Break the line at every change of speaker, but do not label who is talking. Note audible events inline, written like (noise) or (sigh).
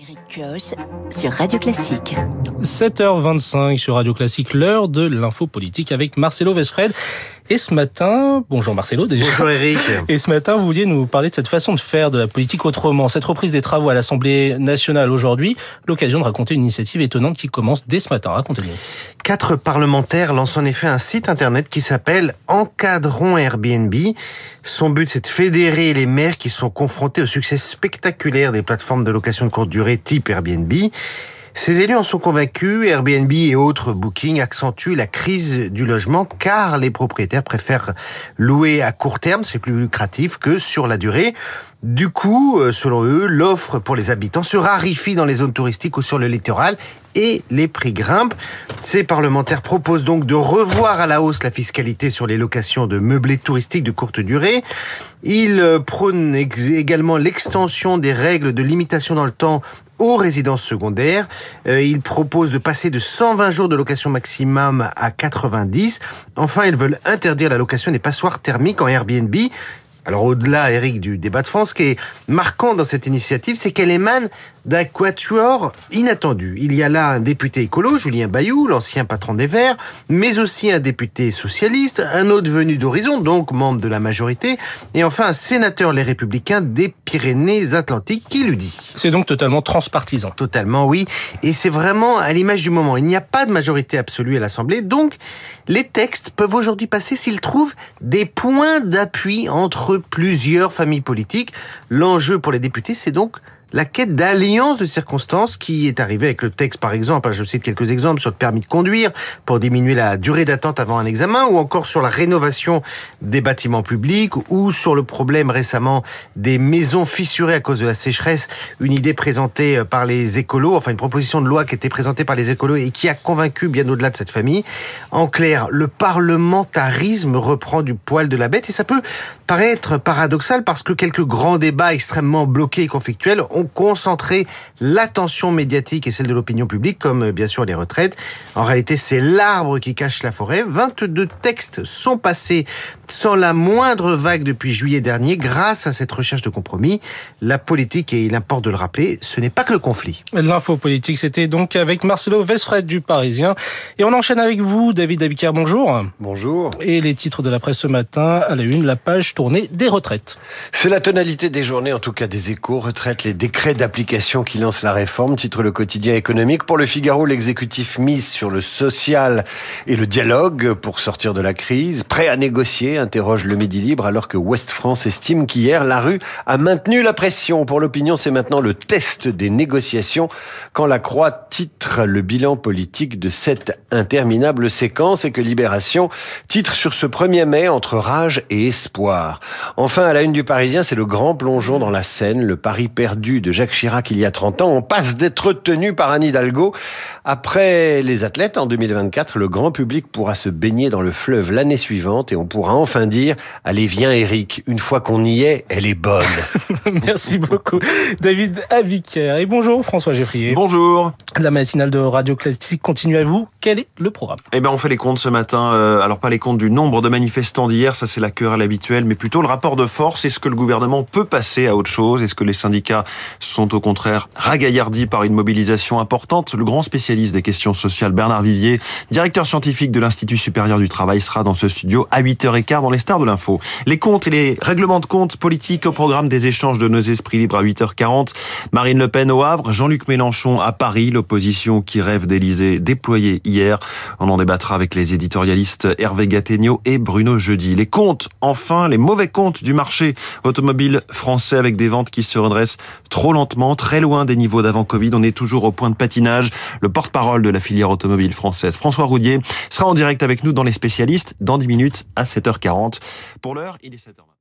Eric sur Radio Classique.
7h25 sur Radio Classique, l'heure de l'info politique avec Marcelo Vesfred. Et ce matin, bonjour Marcelo déjà.
Bonjour Eric. (laughs)
Et ce matin, vous vouliez nous parler de cette façon de faire de la politique autrement. Cette reprise des travaux à l'Assemblée nationale aujourd'hui, l'occasion de raconter une initiative étonnante qui commence dès ce matin. Racontez-nous.
Quatre parlementaires lancent en effet un site internet qui s'appelle Encadrons Airbnb. Son but, c'est de fédérer les maires qui sont confrontés au succès spectaculaire des plateformes de location de courte durée type Airbnb. Ces élus en sont convaincus, Airbnb et autres bookings accentuent la crise du logement car les propriétaires préfèrent louer à court terme, c'est plus lucratif que sur la durée. Du coup, euh, selon eux, l'offre pour les habitants se raréfie dans les zones touristiques ou sur le littoral et les prix grimpent. Ces parlementaires proposent donc de revoir à la hausse la fiscalité sur les locations de meublés touristiques de courte durée. Ils euh, prônent également l'extension des règles de limitation dans le temps aux résidences secondaires. Euh, ils proposent de passer de 120 jours de location maximum à 90. Enfin, ils veulent interdire la location des passoires thermiques en Airbnb. Alors au-delà, Eric, du débat de France, ce qui est marquant dans cette initiative, c'est qu'elle émane d'un quatuor inattendu. Il y a là un député écolo, Julien Bayou, l'ancien patron des Verts, mais aussi un député socialiste, un autre venu d'Horizon, donc membre de la majorité, et enfin un sénateur Les Républicains des Pyrénées-Atlantiques qui lui dit.
C'est donc totalement transpartisan.
Totalement, oui. Et c'est vraiment à l'image du moment. Il n'y a pas de majorité absolue à l'Assemblée, donc les textes peuvent aujourd'hui passer s'ils trouvent des points d'appui entre plusieurs familles politiques. L'enjeu pour les députés, c'est donc la quête d'alliance de circonstances qui est arrivée avec le texte, par exemple, je cite quelques exemples sur le permis de conduire pour diminuer la durée d'attente avant un examen, ou encore sur la rénovation des bâtiments publics, ou sur le problème récemment des maisons fissurées à cause de la sécheresse, une idée présentée par les écolos, enfin une proposition de loi qui était présentée par les écolos et qui a convaincu bien au-delà de cette famille. En clair, le parlementarisme reprend du poil de la bête et ça peut paraître paradoxal parce que quelques grands débats extrêmement bloqués et conflictuels concentré l'attention médiatique et celle de l'opinion publique, comme euh, bien sûr les retraites. En réalité, c'est l'arbre qui cache la forêt. 22 textes sont passés sans la moindre vague depuis juillet dernier grâce à cette recherche de compromis. La politique, et il importe de le rappeler, ce n'est pas que le conflit.
L'info politique, c'était donc avec Marcelo Vesfred du Parisien. Et on enchaîne avec vous, David Abiker, bonjour.
Bonjour.
Et les titres de la presse ce matin, à la une, la page tournée des retraites.
C'est la tonalité des journées, en tout cas des échos, retraites, les décret d'application qui lance la réforme, titre le quotidien économique. Pour le Figaro, l'exécutif mise sur le social et le dialogue pour sortir de la crise. Prêt à négocier, interroge le Midi Libre, alors que Ouest France estime qu'hier, la rue a maintenu la pression. Pour l'opinion, c'est maintenant le test des négociations quand la Croix titre le bilan politique de cette interminable séquence et que Libération titre sur ce 1er mai entre rage et espoir. Enfin, à la une du Parisien, c'est le grand plongeon dans la Seine, le pari perdu de Jacques Chirac il y a 30 ans, on passe d'être tenu par Anne Hidalgo. Après les athlètes, en 2024, le grand public pourra se baigner dans le fleuve l'année suivante et on pourra enfin dire Allez, viens Eric, une fois qu'on y est, elle est bonne. (laughs)
Merci beaucoup, David Avicaire. Et bonjour, François Geffrier.
Bonjour.
La matinale de Radio Classique continue à vous. Quel est le programme?
Eh ben, on fait les comptes ce matin. Euh, alors, pas les comptes du nombre de manifestants d'hier, ça c'est la querelle habituelle, mais plutôt le rapport de force. Est-ce que le gouvernement peut passer à autre chose? Est-ce que les syndicats sont au contraire ragaillardis par une mobilisation importante Le grand spécialiste des questions sociales, Bernard Vivier, directeur scientifique de l'Institut supérieur du travail, sera dans ce studio à 8h15 dans les stars de l'info. Les comptes et les règlements de comptes politiques au programme des échanges de nos esprits libres à 8h40. Marine Le Pen au Havre, Jean-Luc Mélenchon à Paris, l'opposition qui rêve d'Élysée déployée hier. On en débattra avec les éditorialistes Hervé Gattegno et Bruno Jeudi. Les comptes, enfin, les mauvais comptes du marché automobile français avec des ventes qui se redressent trop lentement, très loin des niveaux d'avant Covid. On est toujours au point de patinage. Le porte-parole de la filière automobile française, François Roudier, sera en direct avec nous dans les spécialistes dans 10 minutes à 7h40. Pour l'heure, il est 7h20.